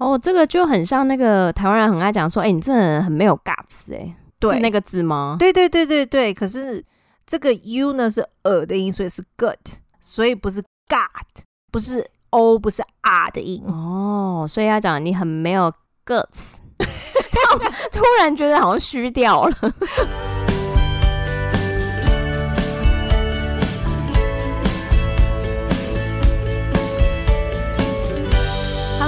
哦，这个就很像那个台湾人很爱讲说，哎，你这人很没有 guts，哎，对，是那个字吗？对对对对对。可是这个 u 呢是呃的音，所以是 gut，所以不是 gut，不是 o，不是 r 的音。哦，所以要讲你很没有 guts，突然觉得好像虚掉了。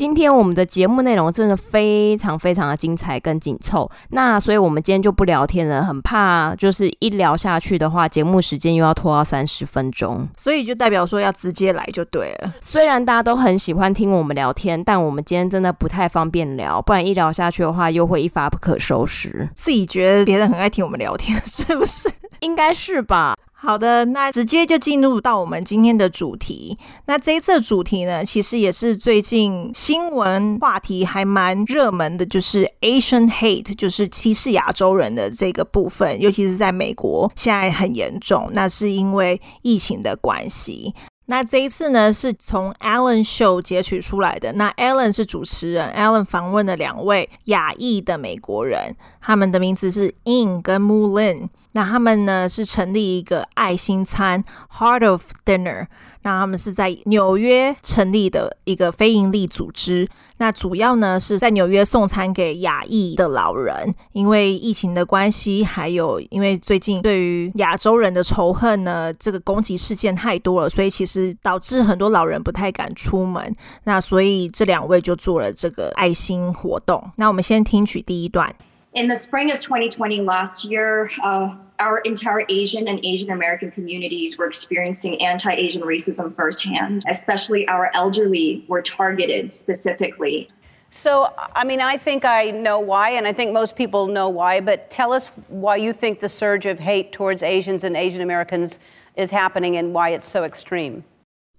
今天我们的节目内容真的非常非常的精彩跟紧凑，那所以我们今天就不聊天了，很怕就是一聊下去的话，节目时间又要拖到三十分钟，所以就代表说要直接来就对了。虽然大家都很喜欢听我们聊天，但我们今天真的不太方便聊，不然一聊下去的话，又会一发不可收拾。自己觉得别人很爱听我们聊天，是不是？应该是吧。好的，那直接就进入到我们今天的主题。那这一次的主题呢，其实也是最近新闻话题还蛮热门的，就是 Asian hate，就是歧视亚洲人的这个部分，尤其是在美国现在很严重。那是因为疫情的关系。那这一次呢，是从 Alan Show 截取出来的。那 Alan 是主持人，Alan 访问了两位亚裔的美国人，他们的名字是 In 跟 Moulin。那他们呢是成立一个爱心餐 Heart of Dinner。那他们是在纽约成立的一个非营利组织，那主要呢是在纽约送餐给亚裔的老人，因为疫情的关系，还有因为最近对于亚洲人的仇恨呢，这个攻击事件太多了，所以其实导致很多老人不太敢出门。那所以这两位就做了这个爱心活动。那我们先听取第一段。In the spring of 2020 last year, uh our entire Asian and Asian American communities were experiencing anti-Asian racism firsthand, especially our elderly were targeted specifically. So, I mean, I think I know why, and I think most people know why, but tell us why you think the surge of hate towards Asians and Asian Americans is happening and why it's so extreme.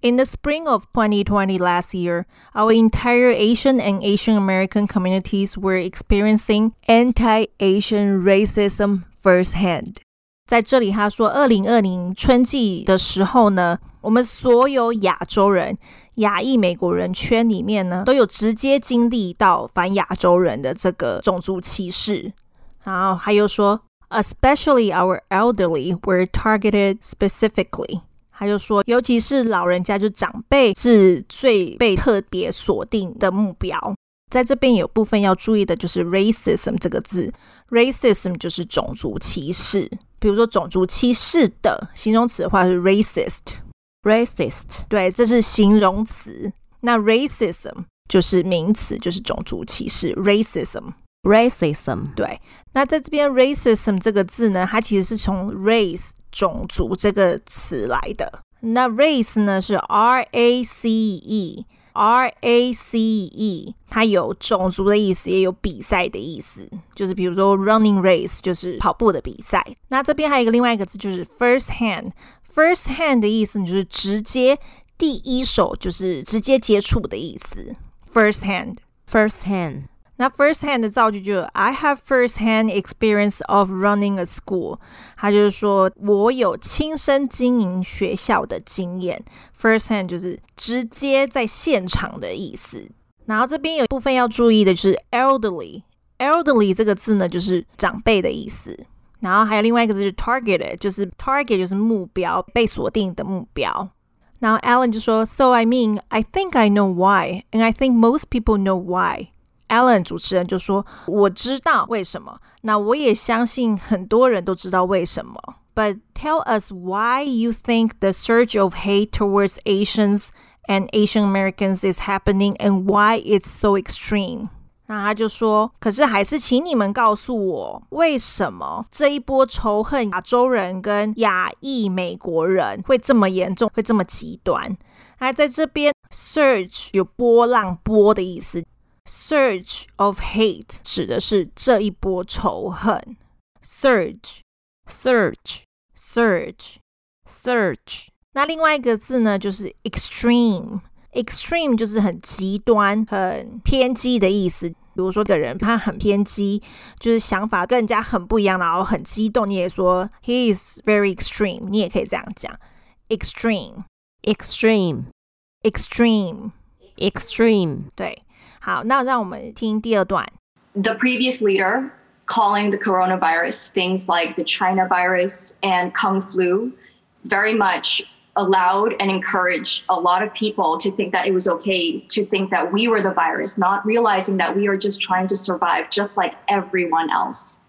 In the spring of 2020 last year, our entire Asian and Asian American communities were experiencing anti-Asian racism firsthand. 在这里，他说，二零二零春季的时候呢，我们所有亚洲人、亚裔美国人圈里面呢，都有直接经历到反亚洲人的这个种族歧视。然后还有说，especially our elderly were targeted specifically。他就说，尤其是老人家，就长辈是最被特别锁定的目标。在这边有部分要注意的，就是 racism 这个字，racism 就是种族歧视。比如说种族歧视的形容词的话是 racist，racist，对，这是形容词。那 racism 就是名词，就是种族歧视，racism，racism，对。那在这边 racism 这个字呢，它其实是从 race 种族这个词来的。那 race 呢是 R A C E。R A C E，它有种族的意思，也有比赛的意思，就是比如说 running race，就是跑步的比赛。那这边还有一个另外一个字，就是 first hand，first hand 的意思你就是直接第一手，就是直接接触的意思。first hand，first hand。那 first hand 的造句就是 I have first hand experience of running a school。他就是说我有亲身经营学校的经验。first hand 就是直接在现场的意思。然后这边有一部分要注意的就是 elderly。elderly 这个字呢，就是长辈的意思。然后还有另外一个字就是 target，就是 target 就是目标，被锁定的目标。然后 Ellen 就说，So I mean, I think I know why, and I think most people know why. Ellen 主持人就说：“我知道为什么，那我也相信很多人都知道为什么。But tell us why you think the surge of hate towards Asians and Asian Americans is happening and why it's so extreme。”那他就说：“可是还是请你们告诉我，为什么这一波仇恨亚洲人跟亚裔美国人会这么严重，会这么极端？还在这边，surge 有波浪波的意思。” Surge of hate 指的是这一波仇恨。Surge, surge，surge，surge。那另外一个字呢，就是 extreme，extreme 就是很极端、很偏激的意思。比如说，个人他很偏激，就是想法跟人家很不一样，然后很激动，你也说 he is very extreme，你也可以这样讲，extreme，extreme，extreme，对。 好，那让我们听第二段。The previous leader calling the coronavirus things like the China virus and Kung flu very much allowed and encouraged a lot of people to think that it was okay to think that we were the virus, not realizing that we are just trying to survive just like everyone else.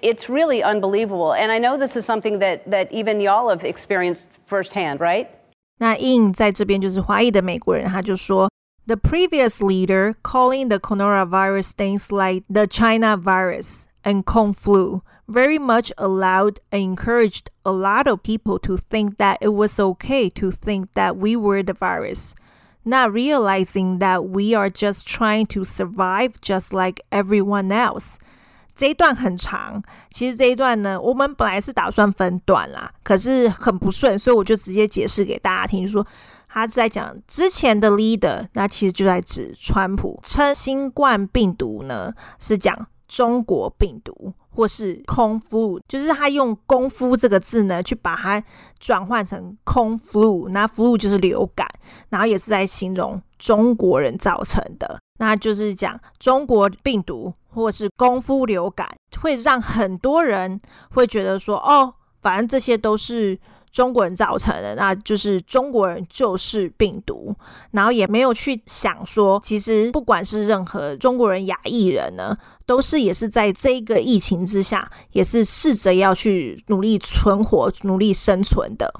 It's really unbelievable. And I know this is something that, that even y'all have experienced firsthand, right? 那 In 在这边就是华裔的美国人，他就说 The previous leader calling the coronavirus things like the China virus and Kung flu very much allowed and encouraged a lot of people to think that it was okay to think that we were the virus, not realizing that we are just trying to survive just like everyone else. 这一段很长，其实这一段呢，我们本来是打算分段啦，可是很不顺，所以我就直接解释给大家听，就说 他是在讲之前的 leader，那其实就在指川普称新冠病毒呢是讲中国病毒。或是空 flu，就是他用功夫这个字呢，去把它转换成空 flu，那 flu 就是流感，然后也是在形容中国人造成的，那就是讲中国病毒或是功夫流感，会让很多人会觉得说，哦，反正这些都是。中国人造成的，那就是中国人就是病毒，然后也没有去想说，其实不管是任何中国人、亚裔人呢，都是也是在这个疫情之下，也是试着要去努力存活、努力生存的。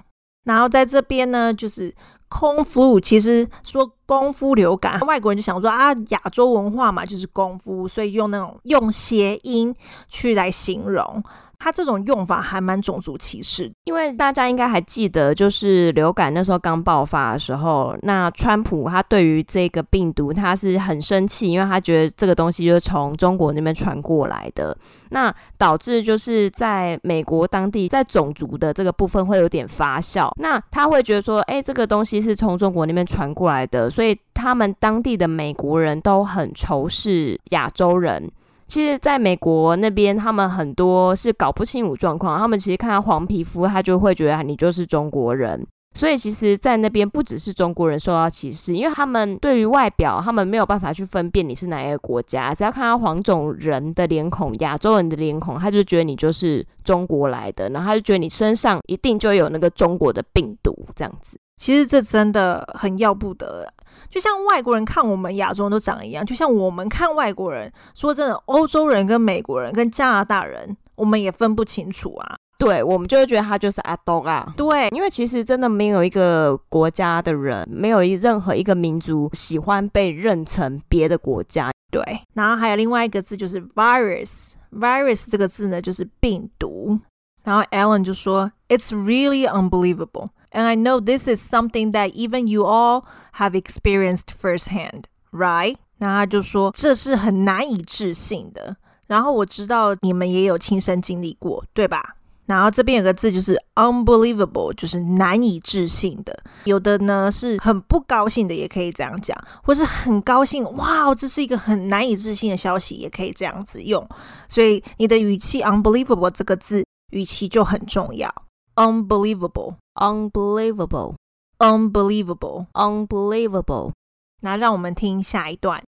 然后在这边呢，就是空 flu，其实说功夫流感，外国人就想说啊，亚洲文化嘛，就是功夫，所以用那种用谐音去来形容。他这种用法还蛮种族歧视，因为大家应该还记得，就是流感那时候刚爆发的时候，那川普他对于这个病毒他是很生气，因为他觉得这个东西就是从中国那边传过来的，那导致就是在美国当地在种族的这个部分会有点发酵，那他会觉得说，哎，这个东西是从中国那边传过来的，所以他们当地的美国人都很仇视亚洲人。其实，在美国那边，他们很多是搞不清楚状况。他们其实看到黄皮肤，他就会觉得你就是中国人。所以，其实，在那边不只是中国人受到歧视，因为他们对于外表，他们没有办法去分辨你是哪一个国家。只要看到黄种人的脸孔、亚洲人的脸孔，他就觉得你就是中国来的，然后他就觉得你身上一定就有那个中国的病毒，这样子。其实这真的很要不得，就像外国人看我们亚洲人都长一样，就像我们看外国人，说真的，欧洲人跟美国人跟加拿大人，我们也分不清楚啊。对，我们就会觉得他就是阿东啊。对，因为其实真的没有一个国家的人，没有一任何一个民族喜欢被认成别的国家。对，然后还有另外一个字就是 virus，virus 这个字呢就是病毒。然后 Ellen 就说，It's really unbelievable。And I know this is something that even you all have experienced firsthand, right? 那他就说这是很难以置信的。然后我知道你们也有亲身经历过，对吧？然后这边有个字就是 unbelievable，就是难以置信的。有的呢是很不高兴的，也可以这样讲，或是很高兴，哇，这是一个很难以置信的消息，也可以这样子用。所以你的语气 unbelievable 这个字语气就很重要。Unbelievable, unbelievable, unbelievable, unbelievable。那让我们听下一段。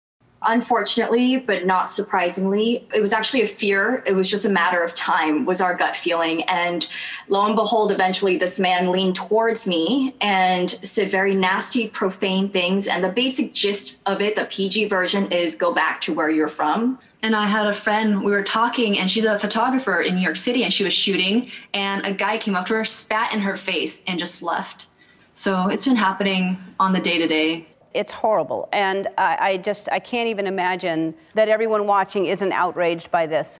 Unfortunately, but not surprisingly, it was actually a fear. It was just a matter of time, was our gut feeling. And lo and behold, eventually this man leaned towards me and said very nasty, profane things. And the basic gist of it, the PG version, is go back to where you're from. And I had a friend, we were talking, and she's a photographer in New York City, and she was shooting, and a guy came up to her, spat in her face, and just left. So it's been happening on the day to day. It's horrible. And I, I just, I can't even imagine that everyone watching isn't outraged by this.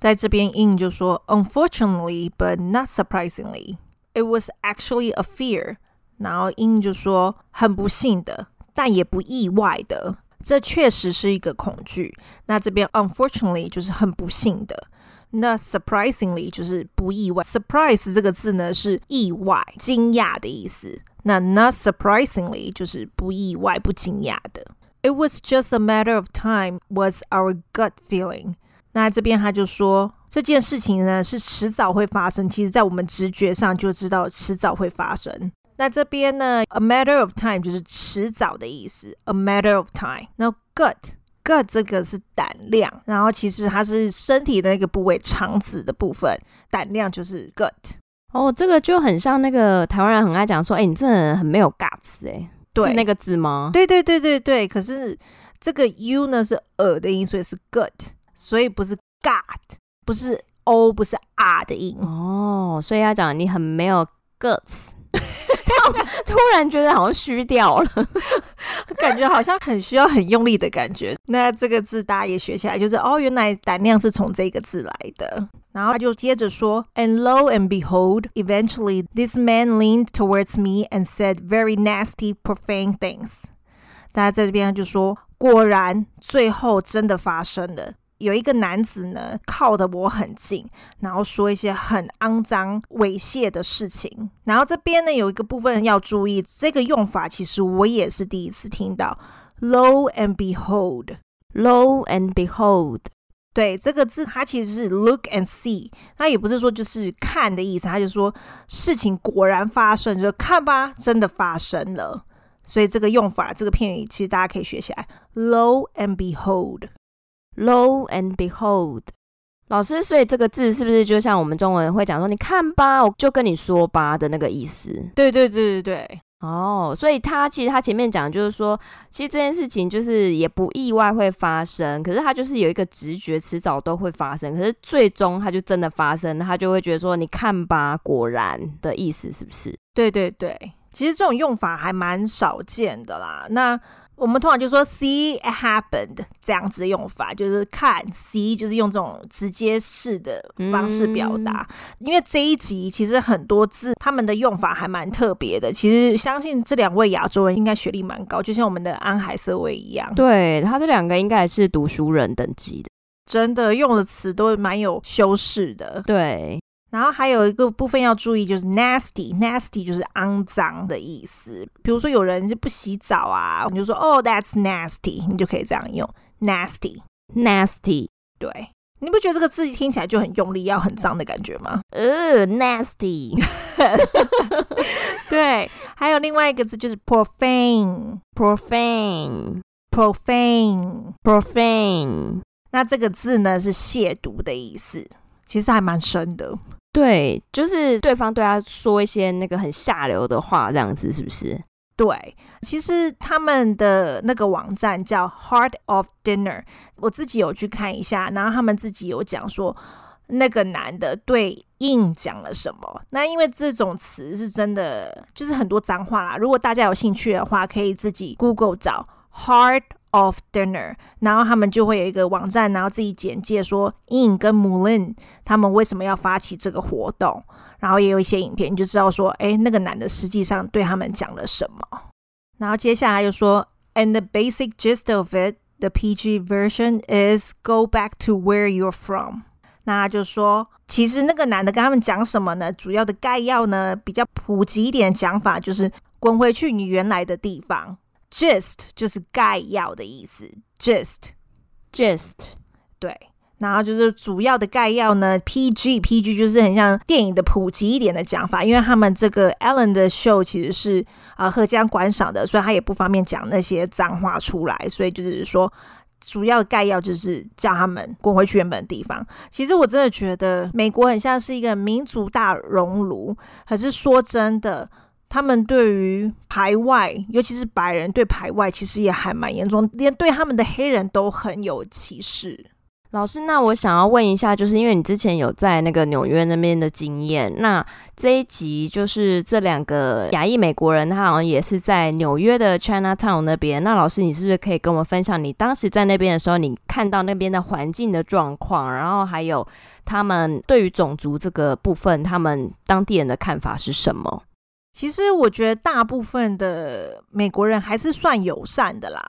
在这边，In 就说，Unfortunately, but not surprisingly, it was actually a fear. 然后 In 就说，很不幸的，但也不意外的。 这确实是一个恐惧。那这边 unfortunately 就是很不幸的。那 surprisingly 就是不意外，surprise 这个字呢是意外、惊讶的意思。那 not surprisingly 就是不意外、不惊讶的。It was just a matter of time was our gut feeling。那这边他就说这件事情呢是迟早会发生，其实在我们直觉上就知道迟早会发生。那这边呢，a matter of time 就是迟早的意思，a matter of time。那 gut。gut 这个是胆量，然后其实它是身体的那个部位，肠子的部分。胆量就是 gut。哦，这个就很像那个台湾人很爱讲说，哎，你这人很没有 guts，哎，对，是那个字吗？对对对对对。可是这个 u 呢是耳的音，所以是 gut，所以不是 gut，不是 o，不是 r 的音。哦，所以要讲你很没有 guts。突然觉得好像虚掉了，感觉好像很需要很用力的感觉。那这个字大家也学起来，就是哦，原来胆量是从这个字来的。然后他就接着说，And lo and behold, eventually this man leaned towards me and said very nasty, profane things。大家在这边就说，果然最后真的发生了。有一个男子呢，靠得我很近，然后说一些很肮脏、猥亵的事情。然后这边呢，有一个部分要注意，这个用法其实我也是第一次听到。Lo and behold，lo and behold，对，这个字它其实是 look and see，那也不是说就是看的意思，它就说事情果然发生，就看吧，真的发生了。所以这个用法，这个片语其实大家可以学起来。Lo and behold。Lo and behold，老师，所以这个字是不是就像我们中文会讲说“你看吧，我就跟你说吧”的那个意思？对对对对对。哦，所以他其实他前面讲就是说，其实这件事情就是也不意外会发生，可是他就是有一个直觉，迟早都会发生。可是最终他就真的发生，他就会觉得说“你看吧，果然”的意思是不是？对对对，其实这种用法还蛮少见的啦。那我们通常就说 see happened 这样子的用法，就是看 see 就是用这种直接式的方式表达。嗯、因为这一集其实很多字他们的用法还蛮特别的。其实相信这两位亚洲人应该学历蛮高，就像我们的安海瑟薇一样。对，他这两个应该也是读书人等级的，真的用的词都蛮有修饰的。对。然后还有一个部分要注意，就是 nasty，nasty 就是肮脏的意思。比如说有人就不洗澡啊，你就说哦，that's nasty，你就可以这样用 nasty，nasty。对，你不觉得这个字听起来就很用力，要很脏的感觉吗？呃，nasty。对，还有另外一个字就是 profane，profane，profane，profane。那这个字呢是亵渎的意思，其实还蛮深的。对，就是对方对他说一些那个很下流的话，这样子是不是？对，其实他们的那个网站叫 Heart of Dinner，我自己有去看一下，然后他们自己有讲说那个男的对 In 讲了什么。那因为这种词是真的，就是很多脏话啦。如果大家有兴趣的话，可以自己 Google 找 Heart。Of dinner，然后他们就会有一个网站，然后自己简介说 In 跟 Mullen 他们为什么要发起这个活动，然后也有一些影片，你就知道说，哎，那个男的实际上对他们讲了什么。然后接下来就说，And the basic gist of it, the PG version is go back to where you're from。那就说，其实那个男的跟他们讲什么呢？主要的概要呢，比较普及一点讲法，就是滚回去你原来的地方。Gist 就是概要的意思，Gist，Gist，对，然后就是主要的概要呢，PG，PG 就是很像电影的普及一点的讲法，因为他们这个 Ellen 的 show 其实是啊贺家观赏的，所以他也不方便讲那些脏话出来，所以就是说主要的概要就是叫他们滚回去原本的地方。其实我真的觉得美国很像是一个民族大熔炉，可是说真的。他们对于排外，尤其是白人对排外，其实也还蛮严重，连对他们的黑人都很有歧视。老师，那我想要问一下，就是因为你之前有在那个纽约那边的经验，那这一集就是这两个亚裔美国人，他好像也是在纽约的 Chinatown 那边。那老师，你是不是可以跟我们分享你当时在那边的时候，你看到那边的环境的状况，然后还有他们对于种族这个部分，他们当地人的看法是什么？其实我觉得大部分的美国人还是算友善的啦。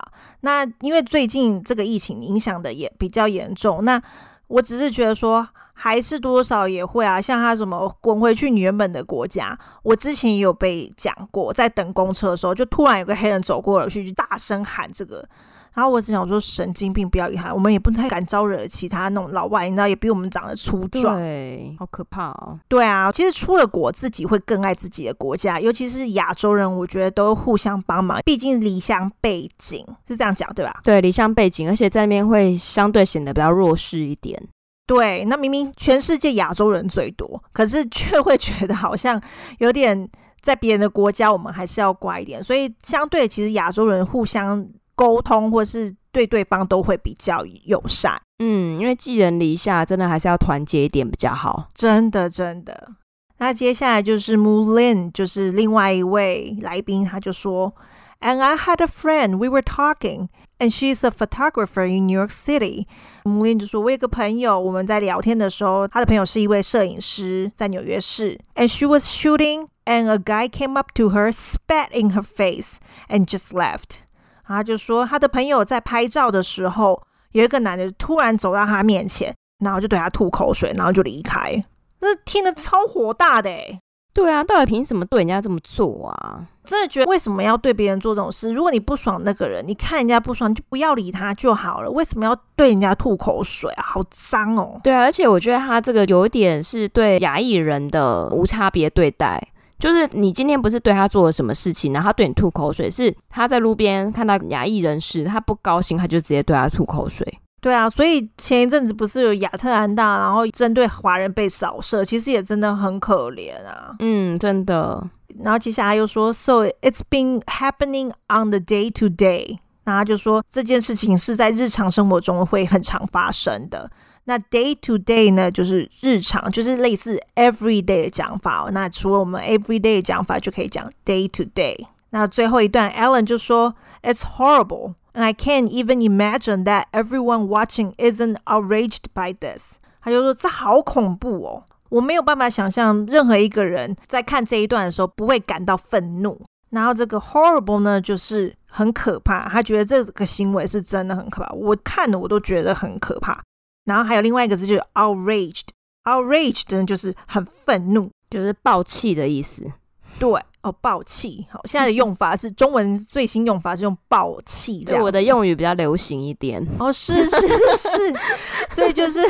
那因为最近这个疫情影响的也比较严重，那我只是觉得说还是多少也会啊。像他什么滚回去你原本的国家，我之前也有被讲过，在等公车的时候，就突然有个黑人走过了去，就大声喊这个。然后我只想说，神经病，不要理他。我们也不太敢招惹其他那种老外，你知道，也比我们长得粗壮。对，好可怕哦。对啊，其实出了国，自己会更爱自己的国家，尤其是亚洲人，我觉得都互相帮忙。毕竟离乡背景是这样讲，对吧？对，离乡背景，而且在那边会相对显得比较弱势一点。对，那明明全世界亚洲人最多，可是却会觉得好像有点在别人的国家，我们还是要乖一点。所以相对，其实亚洲人互相。沟通或是对对方都会比较友善，嗯，因为寄人篱下，真的还是要团结一点比较好。真的，真的。那接下来就是 Mulin，就是另外一位来宾，他就说：“And I had a friend, we were talking, and she's a photographer in New York City。” Mulin 就说：“我有个朋友，我们在聊天的时候，他的朋友是一位摄影师，在纽约市。And she was shooting, and a guy came up to her, spat in her face, and just left.” 他就说，他的朋友在拍照的时候，有一个男的突然走到他面前，然后就对他吐口水，然后就离开。那听得超火大的诶。对啊，到底凭什么对人家这么做啊？真的觉得为什么要对别人做这种事？如果你不爽那个人，你看人家不爽，你就不要理他就好了。为什么要对人家吐口水啊？好脏哦！对啊，而且我觉得他这个有一点是对亚裔人的无差别对待。就是你今天不是对他做了什么事情，然后他对你吐口水，是他在路边看到亚裔人士，他不高兴，他就直接对他吐口水。对啊，所以前一阵子不是有亚特兰大，然后针对华人被扫射，其实也真的很可怜啊。嗯，真的。然后接下来又说，So it's been happening on the day to day。那他就说这件事情是在日常生活中会很常发生的。那 day to day 呢，就是日常，就是类似 every day 的讲法。那除了我们 every day 的讲法，就可以讲 day to day。那最后一段，Ellen 就说，It's horrible, and I can't even imagine that everyone watching isn't outraged by this。他就说这好恐怖哦，我没有办法想象任何一个人在看这一段的时候不会感到愤怒。然后这个 horrible 呢，就是很可怕。他觉得这个行为是真的很可怕，我看了我都觉得很可怕。然后还有另外一个字就是 outraged，outraged 呢就是很愤怒，就是爆气的意思。对哦，爆气。好，现在的用法是中文最新用法是用爆气这样。我的用语比较流行一点。哦，是是是，所以就是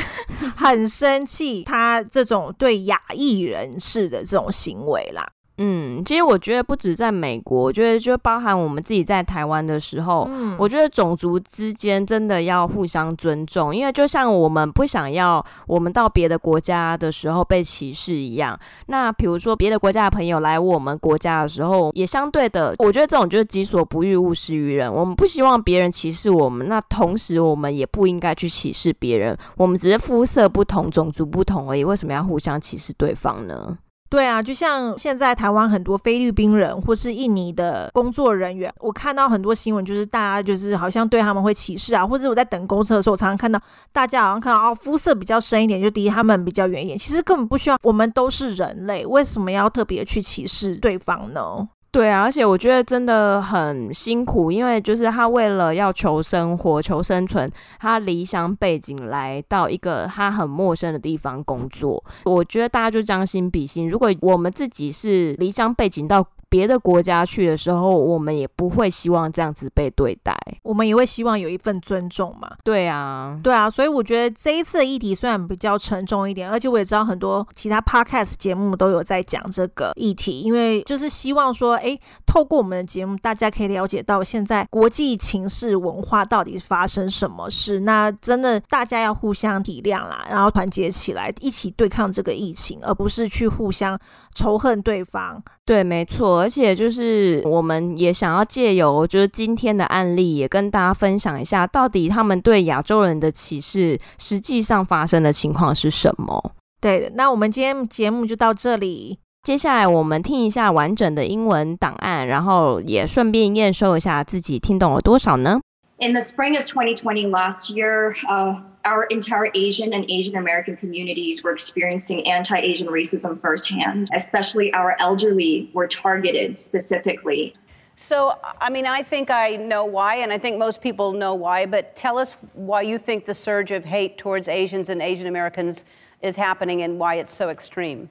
很生气，他这种对亚裔人士的这种行为啦。嗯，其实我觉得不止在美国，我觉得就包含我们自己在台湾的时候，嗯，我觉得种族之间真的要互相尊重，因为就像我们不想要我们到别的国家的时候被歧视一样，那比如说别的国家的朋友来我们国家的时候，也相对的，我觉得这种就是己所不欲，勿施于人。我们不希望别人歧视我们，那同时我们也不应该去歧视别人。我们只是肤色不同，种族不同而已，为什么要互相歧视对方呢？对啊，就像现在台湾很多菲律宾人或是印尼的工作人员，我看到很多新闻，就是大家就是好像对他们会歧视啊，或者我在等公车的时候，我常常看到大家好像看到哦，肤色比较深一点就离他们比较远一点，其实根本不需要，我们都是人类，为什么要特别去歧视对方呢？对啊，而且我觉得真的很辛苦，因为就是他为了要求生活、求生存，他离乡背景来到一个他很陌生的地方工作。我觉得大家就将心比心，如果我们自己是离乡背景到。别的国家去的时候，我们也不会希望这样子被对待，我们也会希望有一份尊重嘛。对啊，对啊，所以我觉得这一次的议题虽然比较沉重一点，而且我也知道很多其他 podcast 节目都有在讲这个议题，因为就是希望说，哎，透过我们的节目，大家可以了解到现在国际情势文化到底发生什么事。那真的大家要互相体谅啦，然后团结起来，一起对抗这个疫情，而不是去互相仇恨对方。对，没错，而且就是我们也想要借由就是今天的案例，也跟大家分享一下，到底他们对亚洲人的歧视实际上发生的情况是什么。对的，那我们今天节目就到这里，接下来我们听一下完整的英文档案，然后也顺便验收一下自己听懂了多少呢？In the spring of 2020 last year, uh our entire Asian and Asian American communities were experiencing anti Asian racism firsthand, especially our elderly were targeted specifically. So, I mean, I think I know why, and I think most people know why, but tell us why you think the surge of hate towards Asians and Asian Americans is happening and why it's so extreme.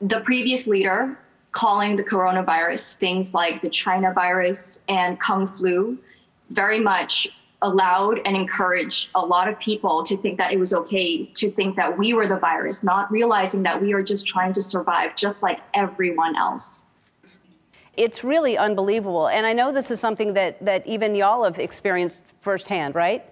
The previous leader calling the coronavirus things like the China virus and Kung flu very much allowed and encouraged a lot of people to think that it was okay to think that we were the virus, not realizing that we are just trying to survive just like everyone else. It's really unbelievable. And I know this is something that, that even y'all have experienced firsthand, right?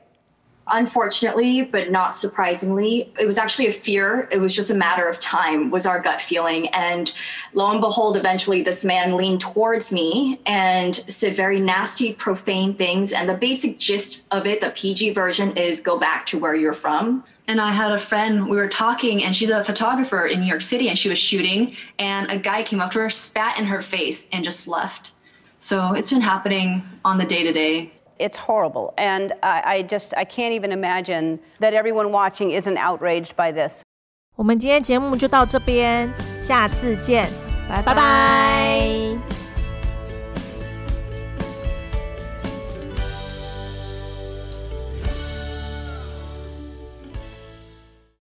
Unfortunately, but not surprisingly, it was actually a fear. It was just a matter of time, was our gut feeling. And lo and behold, eventually this man leaned towards me and said very nasty, profane things. And the basic gist of it, the PG version, is go back to where you're from. And I had a friend, we were talking, and she's a photographer in New York City, and she was shooting, and a guy came up to her, spat in her face, and just left. So it's been happening on the day to day it's horrible. And I, I just, I can't even imagine that everyone watching isn't outraged by this. 我们今天节目就到这边，下次见，拜拜拜。